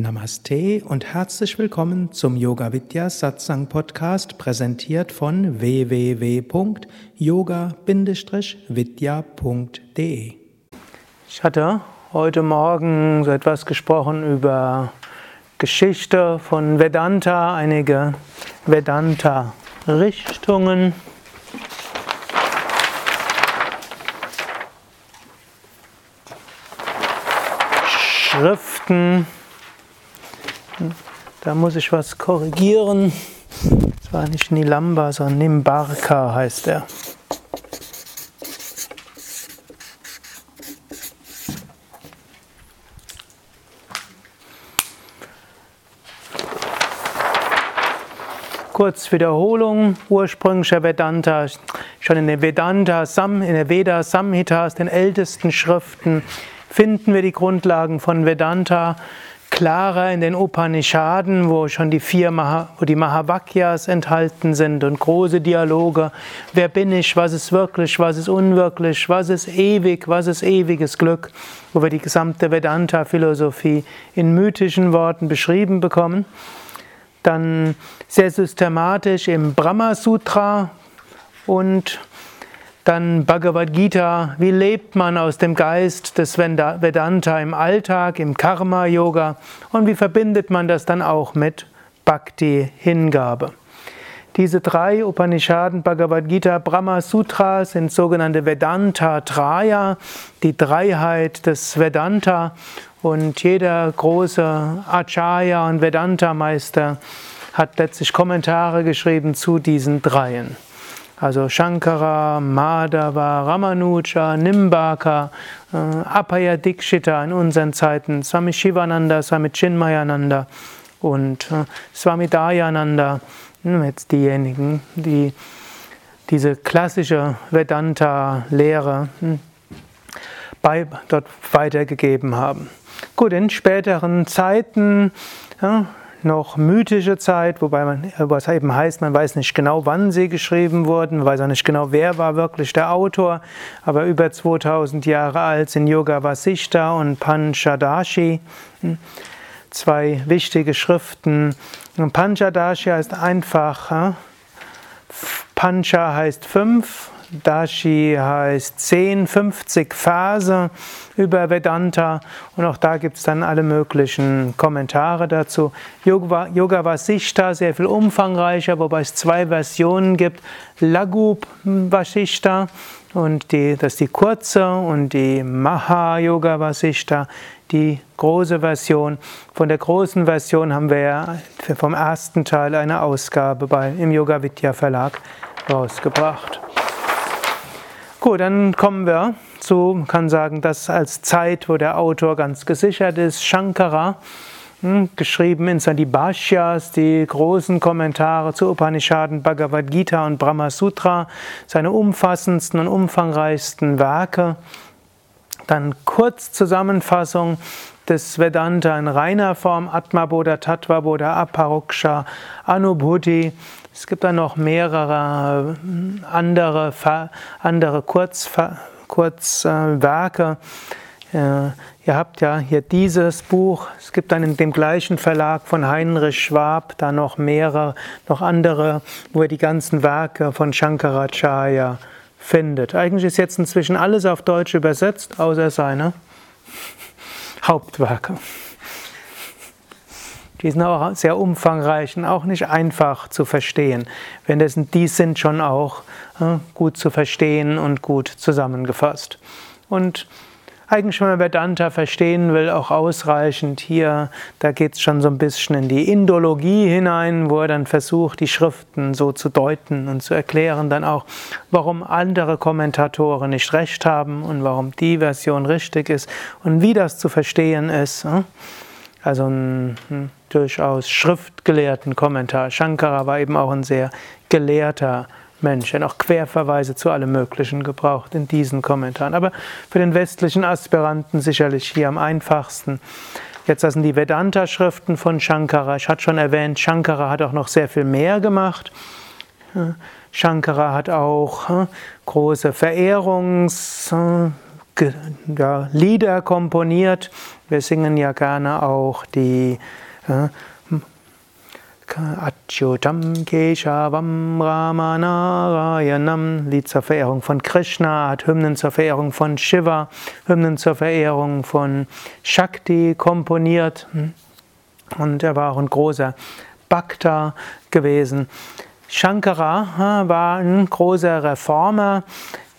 Namaste und herzlich willkommen zum Yoga Vidya Satsang Podcast, präsentiert von www.yoga-vidya.de. Ich hatte heute Morgen so etwas gesprochen über Geschichte von Vedanta, einige Vedanta-Richtungen. Schriften. Da muss ich was korrigieren. Es war nicht Nilamba, sondern Nimbarka heißt er. Kurz Wiederholung, ursprünglicher Vedanta, schon in der Vedanta, in der Veda Samhitas, den ältesten Schriften, finden wir die Grundlagen von Vedanta klarer in den Upanishaden, wo schon die vier Maha, wo die Mahavakyas enthalten sind und große Dialoge. Wer bin ich? Was ist wirklich? Was ist unwirklich? Was ist ewig? Was ist ewiges Glück? Wo wir die gesamte Vedanta-Philosophie in mythischen Worten beschrieben bekommen. Dann sehr systematisch im Brahma Sutra und dann Bhagavad Gita, wie lebt man aus dem Geist des Vedanta im Alltag, im Karma-Yoga und wie verbindet man das dann auch mit Bhakti-Hingabe. Diese drei Upanishaden, Bhagavad Gita, Brahma Sutra sind sogenannte Vedanta Traya, die Dreiheit des Vedanta und jeder große Acharya und Vedanta-Meister hat letztlich Kommentare geschrieben zu diesen dreien. Also Shankara, Madhava, Ramanuja, Nimbaka, äh, Apaya Dikshita in unseren Zeiten, Swami Shivananda, Swami Chinmayananda und äh, Swami Dayananda, hm, jetzt diejenigen, die diese klassische Vedanta-Lehre hm, dort weitergegeben haben. Gut, in späteren Zeiten, ja, noch mythische Zeit, wobei man, was eben heißt, man weiß nicht genau, wann sie geschrieben wurden, man weiß auch nicht genau, wer war wirklich der Autor, aber über 2000 Jahre alt sind Yoga Vasishta und Panchadashi, hm, zwei wichtige Schriften. Und Panchadashi heißt einfach, Pancha heißt fünf, Dashi heißt 10, 50 Verse über Vedanta und auch da gibt es dann alle möglichen Kommentare dazu. Yoga, Yoga Vasishta, sehr viel umfangreicher, wobei es zwei Versionen gibt. Laghu Vasishta und die, das ist die kurze und die Maha Yoga Vasishta, die große Version. Von der großen Version haben wir ja vom ersten Teil eine Ausgabe bei, im Yoga Vidya Verlag rausgebracht. Gut, dann kommen wir zu, man kann sagen, das als Zeit, wo der Autor ganz gesichert ist, Shankara, hm, geschrieben in Bhashyas, die großen Kommentare zu Upanishaden, Bhagavad Gita und Brahma Sutra, seine umfassendsten und umfangreichsten Werke. Dann Kurzzusammenfassung des Vedanta in reiner Form, Atma Bodha, Tattva Bodha, Aparoksha, Anubhuti, es gibt dann noch mehrere äh, andere, andere Kurzwerke. Kurz, äh, ihr habt ja hier dieses Buch. Es gibt dann in dem gleichen Verlag von Heinrich Schwab da noch mehrere, noch andere, wo ihr die ganzen Werke von Shankaracharya findet. Eigentlich ist jetzt inzwischen alles auf Deutsch übersetzt, außer seine Hauptwerke. Die sind auch sehr umfangreich und auch nicht einfach zu verstehen. Wenn das, die sind schon auch äh, gut zu verstehen und gut zusammengefasst. Und eigentlich, wenn man Vedanta verstehen will, auch ausreichend hier, da geht es schon so ein bisschen in die Indologie hinein, wo er dann versucht, die Schriften so zu deuten und zu erklären, dann auch, warum andere Kommentatoren nicht recht haben und warum die Version richtig ist und wie das zu verstehen ist. Hm? Also ein hm, durchaus schriftgelehrten Kommentar. Shankara war eben auch ein sehr gelehrter Mensch, der noch Querverweise zu allem Möglichen gebraucht in diesen Kommentaren. Aber für den westlichen Aspiranten sicherlich hier am einfachsten. Jetzt das sind die Vedanta-Schriften von Shankara. Ich hatte schon erwähnt, Shankara hat auch noch sehr viel mehr gemacht. Shankara hat auch hm, große Verehrungs- hm, komponiert. Wir singen ja gerne auch die äh, Achyutam Keshavam Ramanarayanam, Lied zur Verehrung von Krishna, hat Hymnen zur Verehrung von Shiva, Hymnen zur Verehrung von Shakti komponiert. Und er war auch ein großer Bhakta gewesen. Shankara war ein großer Reformer.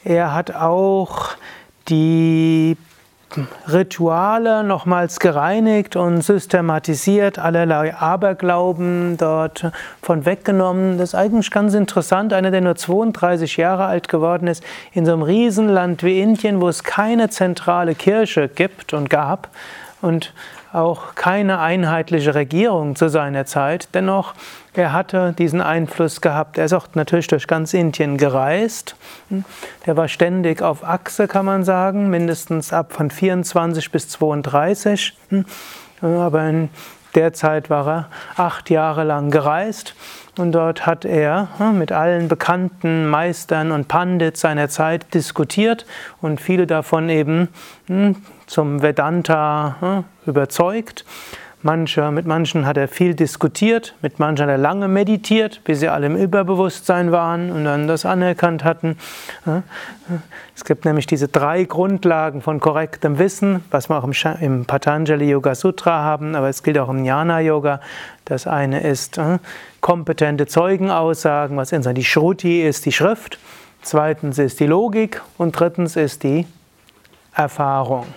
Er hat auch die Rituale nochmals gereinigt und systematisiert, allerlei Aberglauben dort von weggenommen. Das ist eigentlich ganz interessant. Einer, der nur 32 Jahre alt geworden ist, in so einem Riesenland wie Indien, wo es keine zentrale Kirche gibt und gab und auch keine einheitliche Regierung zu seiner Zeit. Dennoch, er hatte diesen Einfluss gehabt. Er ist auch natürlich durch ganz Indien gereist. Der war ständig auf Achse, kann man sagen, mindestens ab von 24 bis 32. Aber in der Zeit war er acht Jahre lang gereist und dort hat er mit allen bekannten Meistern und Pandits seiner Zeit diskutiert und viele davon eben zum Vedanta überzeugt. Manche, mit manchen hat er viel diskutiert, mit manchen hat er lange meditiert, bis sie alle im Überbewusstsein waren und dann das anerkannt hatten. Es gibt nämlich diese drei Grundlagen von korrektem Wissen, was wir auch im Patanjali Yoga Sutra haben, aber es gilt auch im Jnana Yoga. Das eine ist kompetente Zeugenaussagen, was insofern die Shruti ist, die Schrift. Zweitens ist die Logik und drittens ist die Erfahrung.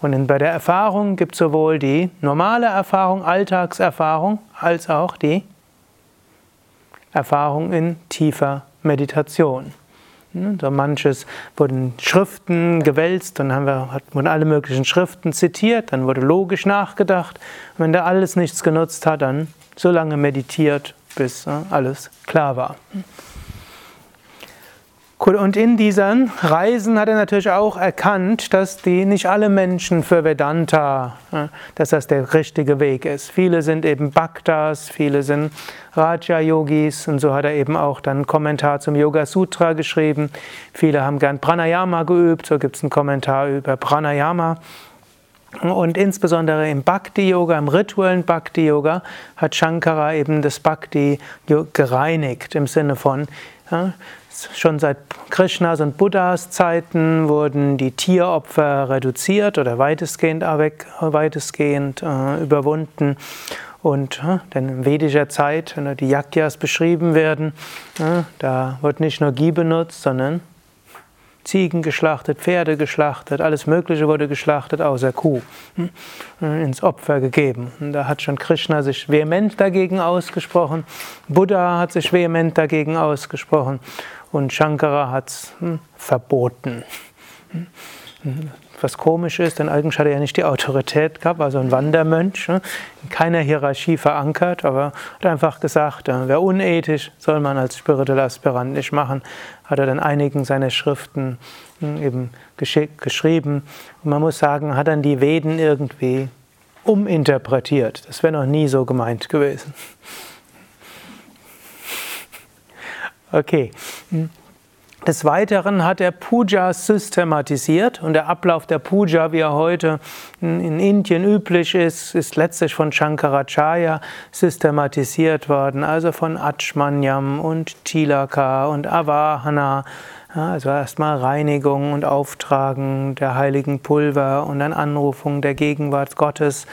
Und bei der Erfahrung gibt es sowohl die normale Erfahrung, Alltagserfahrung, als auch die Erfahrung in tiefer Meditation. So manches wurden Schriften gewälzt, dann haben wir, wurden alle möglichen Schriften zitiert, dann wurde logisch nachgedacht. Und wenn da alles nichts genutzt hat, dann so lange meditiert, bis alles klar war. Und in diesen Reisen hat er natürlich auch erkannt, dass die nicht alle Menschen für Vedanta, dass das der richtige Weg ist. Viele sind eben Bhaktas, viele sind Raja Yogis und so hat er eben auch dann einen Kommentar zum Yoga Sutra geschrieben. Viele haben gern Pranayama geübt, so gibt es einen Kommentar über Pranayama. Und insbesondere im Bhakti-Yoga, im rituellen Bhakti-Yoga, hat Shankara eben das Bhakti gereinigt im Sinne von, ja, Schon seit Krishnas und Buddhas Zeiten wurden die Tieropfer reduziert oder weitestgehend, weitestgehend äh, überwunden. Und äh, denn in vedischer Zeit, wenn die Yagyas beschrieben werden, äh, da wird nicht nur Ghee benutzt, sondern Ziegen geschlachtet, Pferde geschlachtet, alles Mögliche wurde geschlachtet, außer Kuh, hm, ins Opfer gegeben. Und da hat schon Krishna sich vehement dagegen ausgesprochen, Buddha hat sich vehement dagegen ausgesprochen und Shankara hat es hm, verboten. Hm, was komisch ist, denn eigentlich hat er ja nicht die Autorität gehabt, also ein Wandermönch, ne? in keiner Hierarchie verankert, aber hat einfach gesagt, äh, wer unethisch, soll man als spiritueller Aspirant nicht machen, hat er dann einigen seiner Schriften hm, eben geschrieben. Und man muss sagen, hat dann die Veden irgendwie uminterpretiert. Das wäre noch nie so gemeint gewesen. Okay. Des Weiteren hat er Puja systematisiert und der Ablauf der Puja, wie er heute in Indien üblich ist, ist letztlich von Shankaracharya systematisiert worden, also von Achmanyam und Tilaka und Avahana. Also erstmal Reinigung und Auftragen der heiligen Pulver und dann Anrufung der Gegenwart Gottes,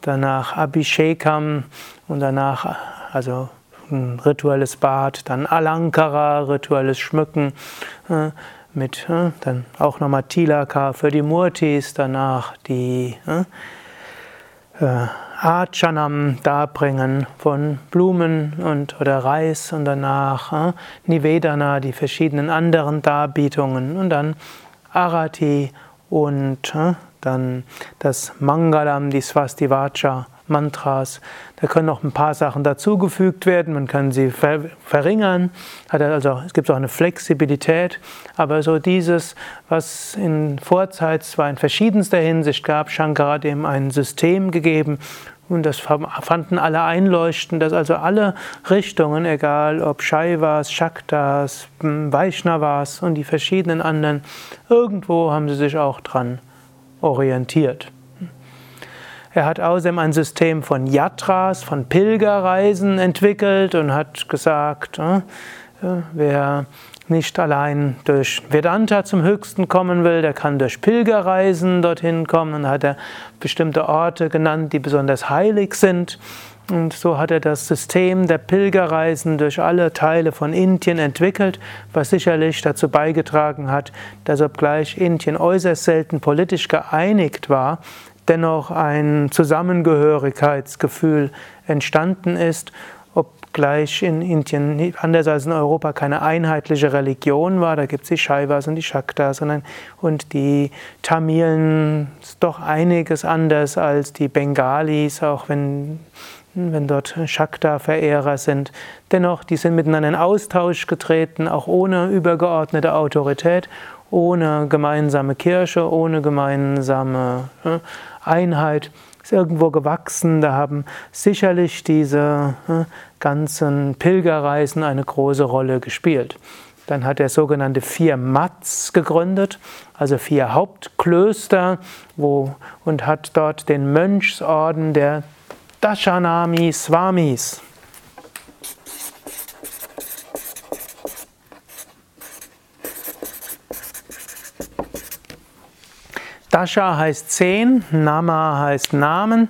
danach Abhishekam und danach also ein rituelles Bad, dann Alankara, rituelles Schmücken, äh, mit äh, dann auch nochmal Tilaka für die Murtis, danach die äh, Archanam darbringen von Blumen und oder Reis und danach Nivedana, die verschiedenen anderen Darbietungen und dann Arati und dann das Mangalam, die Svastivacha Mantras. Da können noch ein paar Sachen dazugefügt werden, man kann sie ver verringern. Also es gibt auch eine Flexibilität, aber so dieses, was in Vorzeit zwar in verschiedenster Hinsicht gab, Shankara hat ihm ein System gegeben Und das fanden alle einleuchtend, dass also alle Richtungen, egal ob Shaivas, Shaktas, Vaishnavas und die verschiedenen anderen, irgendwo haben sie sich auch dran orientiert. Er hat außerdem ein System von Yatras, von Pilgerreisen entwickelt und hat gesagt, äh, wer nicht allein durch Vedanta zum Höchsten kommen will, der kann durch Pilgerreisen dorthin kommen und hat er bestimmte Orte genannt, die besonders heilig sind. Und so hat er das System der Pilgerreisen durch alle Teile von Indien entwickelt, was sicherlich dazu beigetragen hat, dass obgleich Indien äußerst selten politisch geeinigt war, dennoch ein Zusammengehörigkeitsgefühl entstanden ist gleich in Indien, anders als in Europa, keine einheitliche Religion war. Da gibt es die Shaivas und die Shaktas und, und die Tamilen ist doch einiges anders als die Bengalis, auch wenn, wenn dort Shakta-Verehrer sind. Dennoch, die sind miteinander in Austausch getreten, auch ohne übergeordnete Autorität, ohne gemeinsame Kirche, ohne gemeinsame ne, Einheit ist irgendwo gewachsen. Da haben sicherlich diese äh, ganzen Pilgerreisen eine große Rolle gespielt. Dann hat er sogenannte vier Mats gegründet, also vier Hauptklöster, wo, und hat dort den Mönchsorden der Dashanami Swamis Dasha heißt zehn, Nama heißt Namen.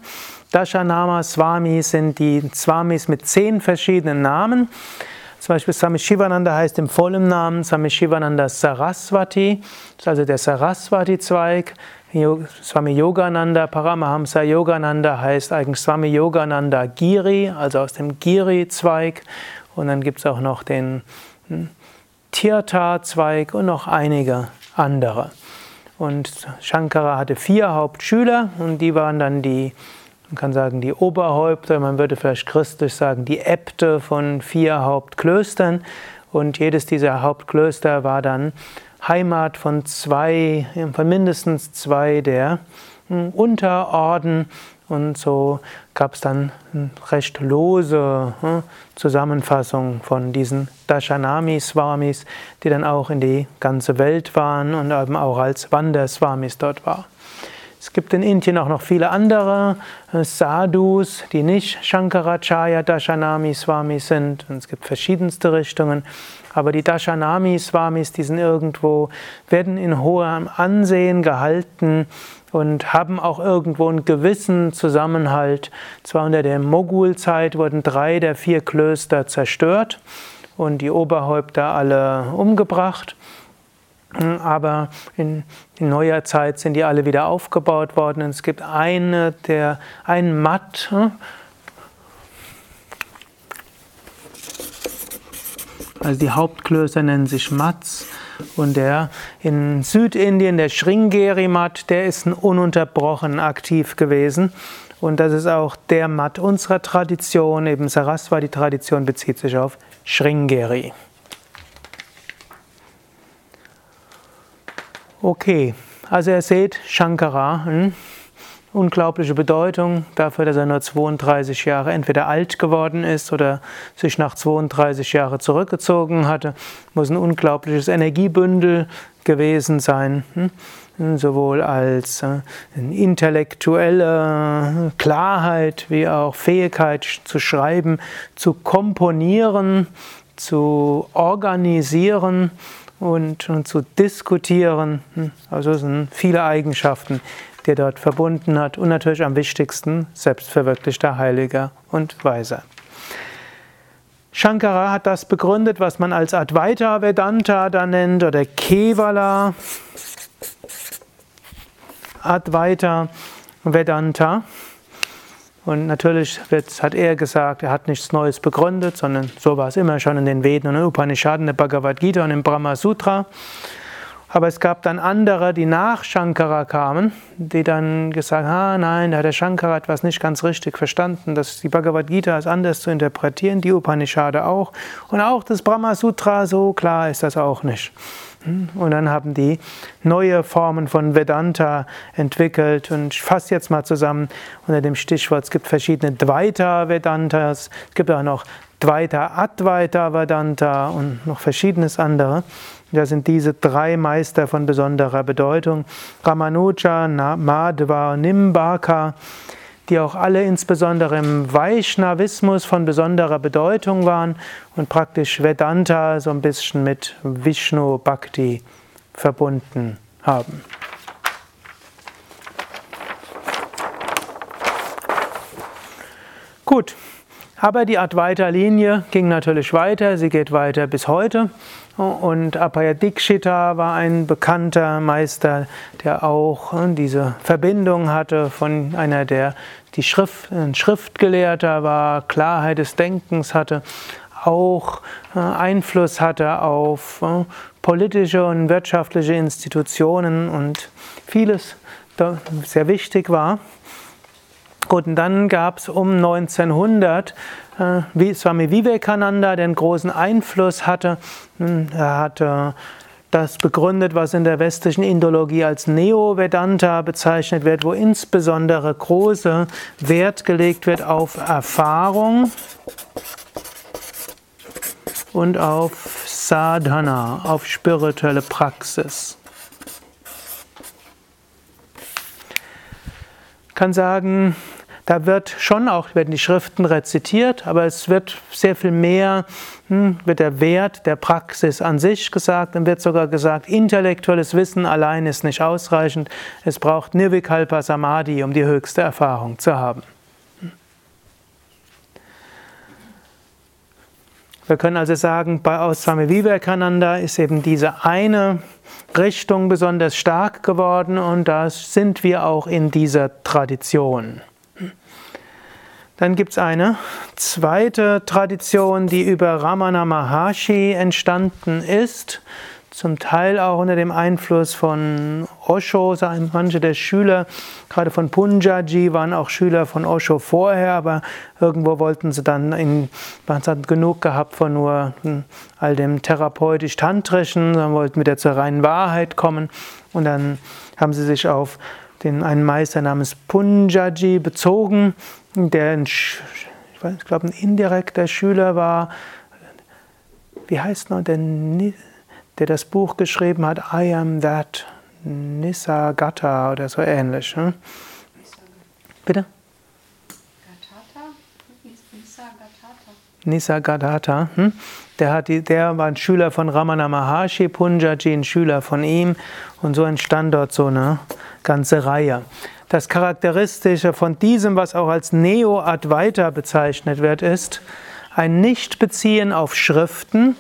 Dasha Nama Swami sind die Swamis mit zehn verschiedenen Namen. Zum Beispiel Swami Shivananda heißt im vollen Namen Swami Shivananda Saraswati, das ist also der Saraswati-Zweig. Swami Yogananda, Paramahamsa Yogananda heißt eigentlich Swami Yogananda Giri, also aus dem Giri-Zweig. Und dann gibt es auch noch den hm, Tirtha-Zweig und noch einige andere. Und Shankara hatte vier Hauptschüler und die waren dann die, man kann sagen, die Oberhäupter, man würde vielleicht christlich sagen, die Äbte von vier Hauptklöstern. Und jedes dieser Hauptklöster war dann Heimat von zwei, von mindestens zwei der hm, Unterorden und so gab es dann eine recht lose hm, Zusammenfassung von diesen Dashanami-Swamis, die dann auch in die ganze Welt waren und eben auch als Wanderswamis dort war. Es gibt in Indien auch noch viele andere äh, Sadhus, die nicht Shankaracharya Dashanami Swamis sind. Und es gibt verschiedenste Richtungen. Aber die Dashanami Swamis, die sind irgendwo, werden in hohem Ansehen gehalten und haben auch irgendwo einen gewissen Zusammenhalt. Zwar unter der Mogulzeit wurden drei der vier Klöster zerstört und die Oberhäupter alle umgebracht. Aber in, in, neuer Zeit sind die alle wieder aufgebaut worden. Und es gibt eine, der, ein Matt, hm? also die Hauptklöster nennen sich Mats. Und der in Südindien, der Sringeri Mat, der ist ununterbrochen aktiv gewesen. Und das ist auch der Mat unserer Tradition. Eben Saraswati-Tradition bezieht sich auf Sringeri. Okay, also ihr seht, Shankara, hm? Unglaubliche Bedeutung dafür, dass er nur 32 Jahre entweder alt geworden ist oder sich nach 32 Jahren zurückgezogen hatte. Muss ein unglaubliches Energiebündel gewesen sein. Hm? sowohl als äh, intellektuelle Klarheit wie auch Fähigkeit zu schreiben, zu komponieren, zu organisieren und, und zu diskutieren. Hm? Also es sind viele Eigenschaften, der dort verbunden hat und natürlich am wichtigsten selbstverwirklichter Heiliger und Weiser. Shankara hat das begründet, was man als Advaita Vedanta da nennt oder Kevala Advaita Vedanta. Und natürlich wird, hat er gesagt, er hat nichts Neues begründet, sondern so war es immer schon in den Veden und den Upanishaden, der Bhagavad Gita und im Brahma Sutra. Aber es gab dann andere, die nach Shankara kamen, die dann gesagt haben, ah, nein, da hat der Shankara etwas nicht ganz richtig verstanden, dass die Bhagavad Gita ist anders zu interpretieren, die Upanishade auch. Und auch das Brahma Sutra, so klar ist das auch nicht. Und dann haben die neue Formen von Vedanta entwickelt. Und ich fasse jetzt mal zusammen unter dem Stichwort, es gibt verschiedene Dvaita Vedantas, es gibt auch noch Dvaita Advaita Vedanta und noch verschiedenes andere. Da sind diese drei Meister von besonderer Bedeutung. Ramanuja, Madhva Nimbaka die auch alle insbesondere im Vaishnavismus von besonderer Bedeutung waren und praktisch Vedanta so ein bisschen mit Vishnu Bhakti verbunden haben. Gut, aber die Advaita-Linie ging natürlich weiter, sie geht weiter bis heute. Und Apaya Dikshita war ein bekannter Meister, der auch äh, diese Verbindung hatte von einer, der die Schrift, ein Schriftgelehrter war, Klarheit des Denkens hatte, auch äh, Einfluss hatte auf äh, politische und wirtschaftliche Institutionen und vieles sehr wichtig war. Gut, und dann gab es um 1900 äh, wie Swami Vivekananda, einen großen Einfluss hatte. Hm, er hatte das begründet, was in der westlichen Indologie als Neo-Vedanta bezeichnet wird, wo insbesondere große Wert gelegt wird auf Erfahrung und auf Sadhana, auf spirituelle Praxis. Ich kann sagen, da wird schon auch, werden die Schriften rezitiert, aber es wird sehr viel mehr, hm, wird der Wert der Praxis an sich gesagt und wird sogar gesagt, intellektuelles Wissen allein ist nicht ausreichend. Es braucht Nirvikalpa Samadhi, um die höchste Erfahrung zu haben. Wir können also sagen, bei Auswami Vivekananda ist eben diese eine Richtung besonders stark geworden und da sind wir auch in dieser Tradition. Dann gibt es eine zweite Tradition, die über Ramana Maharshi entstanden ist, zum Teil auch unter dem Einfluss von Osho. Manche der Schüler, gerade von Punjaji, waren auch Schüler von Osho vorher, aber irgendwo wollten sie dann, in, man hat genug gehabt von nur all dem therapeutisch-tantrischen, dann wollten wieder zur reinen Wahrheit kommen und dann haben sie sich auf den einen Meister namens Punjaji bezogen der ein, ich glaube, ein indirekter Schüler war, wie heißt noch, der, der das Buch geschrieben hat, I am that, Nisargata oder so ähnlich. Ne? Bitte? Nisargadatta. Hm? Der, hat die, der war ein Schüler von Ramana Maharshi, Punjaji ein Schüler von ihm und so entstand dort so eine ganze Reihe. Das Charakteristische von diesem, was auch als Neo-Advaita bezeichnet wird, ist ein Nichtbeziehen auf Schriften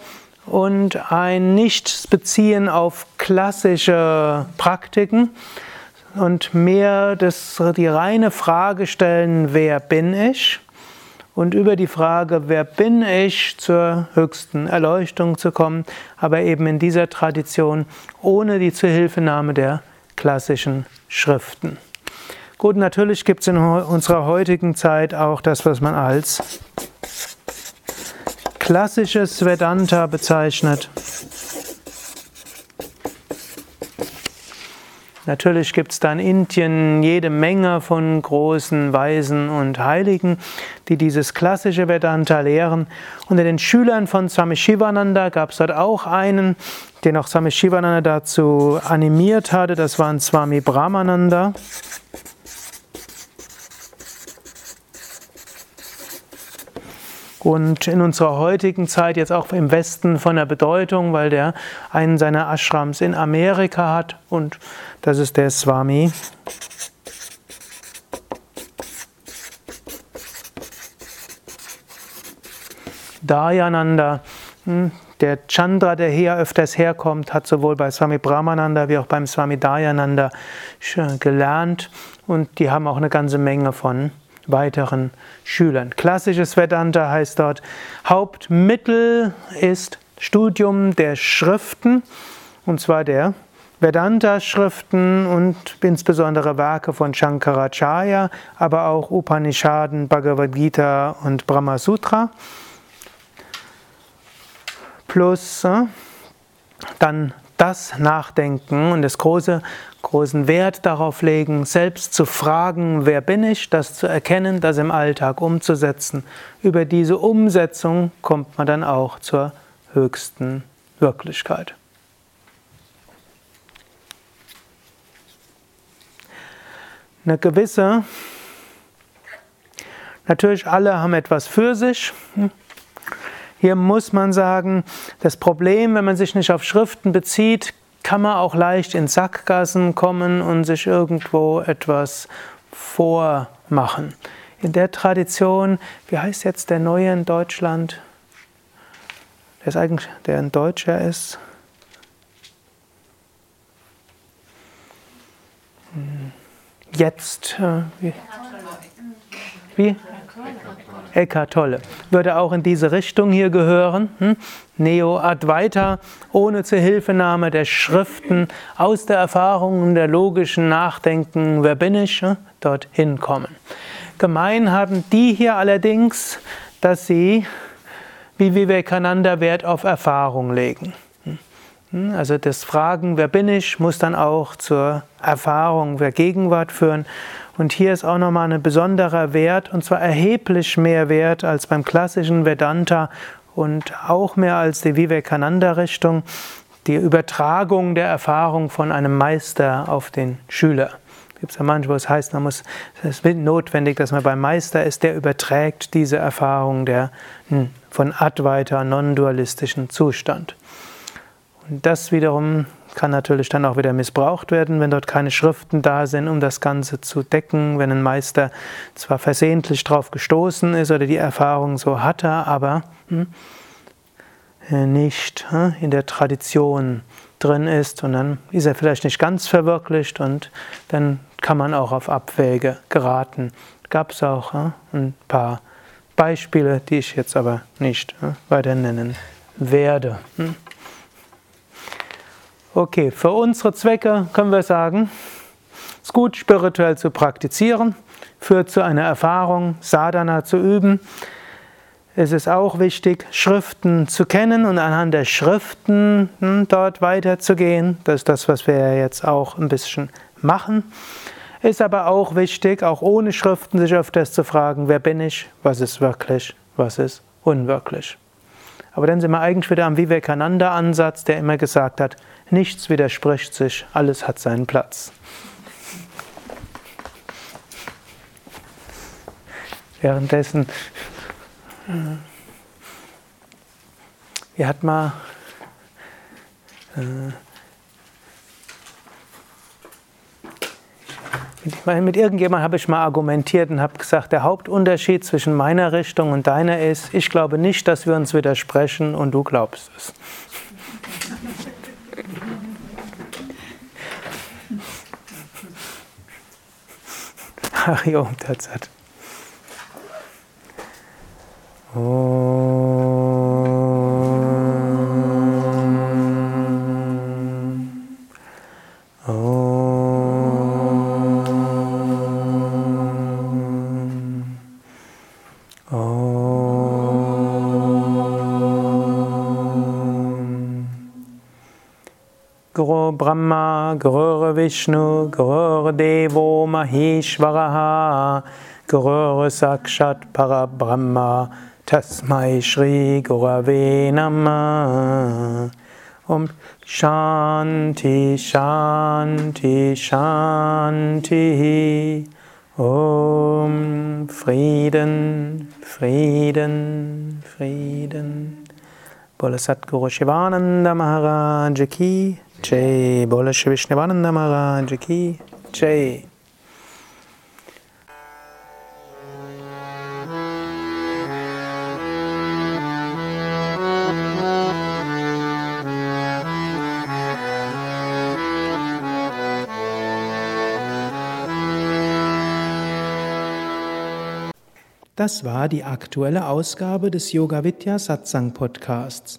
und ein Nichtbeziehen auf klassische Praktiken und mehr das, die reine Frage stellen, wer bin ich? Und über die Frage, wer bin ich, zur höchsten Erleuchtung zu kommen, aber eben in dieser Tradition ohne die Zuhilfenahme der klassischen Schriften. Gut, natürlich gibt es in unserer heutigen Zeit auch das, was man als klassisches Vedanta bezeichnet. Natürlich gibt es da in Indien jede Menge von großen Weisen und Heiligen, die dieses klassische Vedanta lehren. Unter den Schülern von Swami Shivananda gab es dort auch einen, den auch Swami Shivananda dazu animiert hatte. Das war ein Swami Brahmananda. Und in unserer heutigen Zeit jetzt auch im Westen von der Bedeutung, weil der einen seiner Ashrams in Amerika hat und das ist der Swami. Dayananda, hm, der Chandra, der hier öfters herkommt, hat sowohl bei Swami Brahmananda wie auch beim Swami Dayananda gelernt und die haben auch eine ganze Menge von weiteren Schülern. Klassisches Vedanta heißt dort, Hauptmittel ist Studium der Schriften, und zwar der Vedanta-Schriften und insbesondere Werke von Shankaracharya, aber auch Upanishaden, Bhagavad Gita und Brahma Sutra. Plus äh, dann das Nachdenken und das große, großen Wert darauf legen, selbst zu fragen, wer bin ich, das zu erkennen, das im Alltag umzusetzen. Über diese Umsetzung kommt man dann auch zur höchsten Wirklichkeit. Eine gewisse, natürlich alle haben etwas für sich. Hier muss man sagen, das Problem, wenn man sich nicht auf Schriften bezieht, kann man auch leicht in Sackgassen kommen und sich irgendwo etwas vormachen. In der Tradition, wie heißt jetzt der Neue in Deutschland? Der ist eigentlich, der ein Deutscher ist. Hm. Jetzt, äh, wie? wie? Eckhart Tolle. Würde auch in diese Richtung hier gehören. Hm? Neo-Advaita, ohne Zuhilfenahme der Schriften, aus der Erfahrung und der logischen Nachdenken, wer bin ich, hm? dorthin kommen. Gemein haben die hier allerdings, dass sie, wie Vivekananda, Wert auf Erfahrung legen. Hm? Also das Fragen, wer bin ich, muss dann auch zur Erfahrung der Gegenwart führen. Und hier ist auch nochmal ein besonderer Wert, und zwar erheblich mehr Wert als beim klassischen Vedanta und auch mehr als die Vivekananda-Richtung, die Übertragung der Erfahrung von einem Meister auf den Schüler. Es gibt ja manchmal, es heißt, man muss, es ist notwendig, dass man beim Meister ist, der überträgt diese Erfahrung der, hm, von Advaita, non-dualistischen Zustand. Und das wiederum kann natürlich dann auch wieder missbraucht werden, wenn dort keine Schriften da sind, um das Ganze zu decken, wenn ein Meister zwar versehentlich drauf gestoßen ist oder die Erfahrung so hatte, aber hm, äh, nicht hm, in der Tradition drin ist und dann ist er vielleicht nicht ganz verwirklicht und dann kann man auch auf Abwäge geraten. Gab es auch hm, ein paar Beispiele, die ich jetzt aber nicht weiter nennen werde. Okay, für unsere Zwecke können wir sagen, es ist gut, spirituell zu praktizieren, führt zu einer Erfahrung, Sadhana zu üben. Es ist auch wichtig, Schriften zu kennen und anhand der Schriften hm, dort weiterzugehen. Das ist das, was wir jetzt auch ein bisschen machen. Ist aber auch wichtig, auch ohne Schriften sich öfters zu fragen, wer bin ich, was ist wirklich, was ist unwirklich. Aber dann sind wir eigentlich wieder am Vivekananda-Ansatz, der immer gesagt hat, Nichts widerspricht sich, alles hat seinen Platz. Währenddessen, äh, wir hatten mal äh, mit irgendjemandem habe ich mal argumentiert und habe gesagt, der Hauptunterschied zwischen meiner Richtung und deiner ist, ich glaube nicht, dass wir uns widersprechen und du glaubst es. Hari Om Tatsat. Guru Brahma, Guru Vishnu, Guru Devo Maheshwaraha, Guru Sakshat Parabrahma, Tasmai Shri Gurave Namah. Om Shanti, Shanti, Shanti. Om Frieden, Frieden, Frieden. Bola Satguru Shivananda Maharaj Ki Jai. Bola Vishnavananda Maharaj Ki Jai. Das war die aktuelle Ausgabe des Yoga Vidya Satsang Podcasts.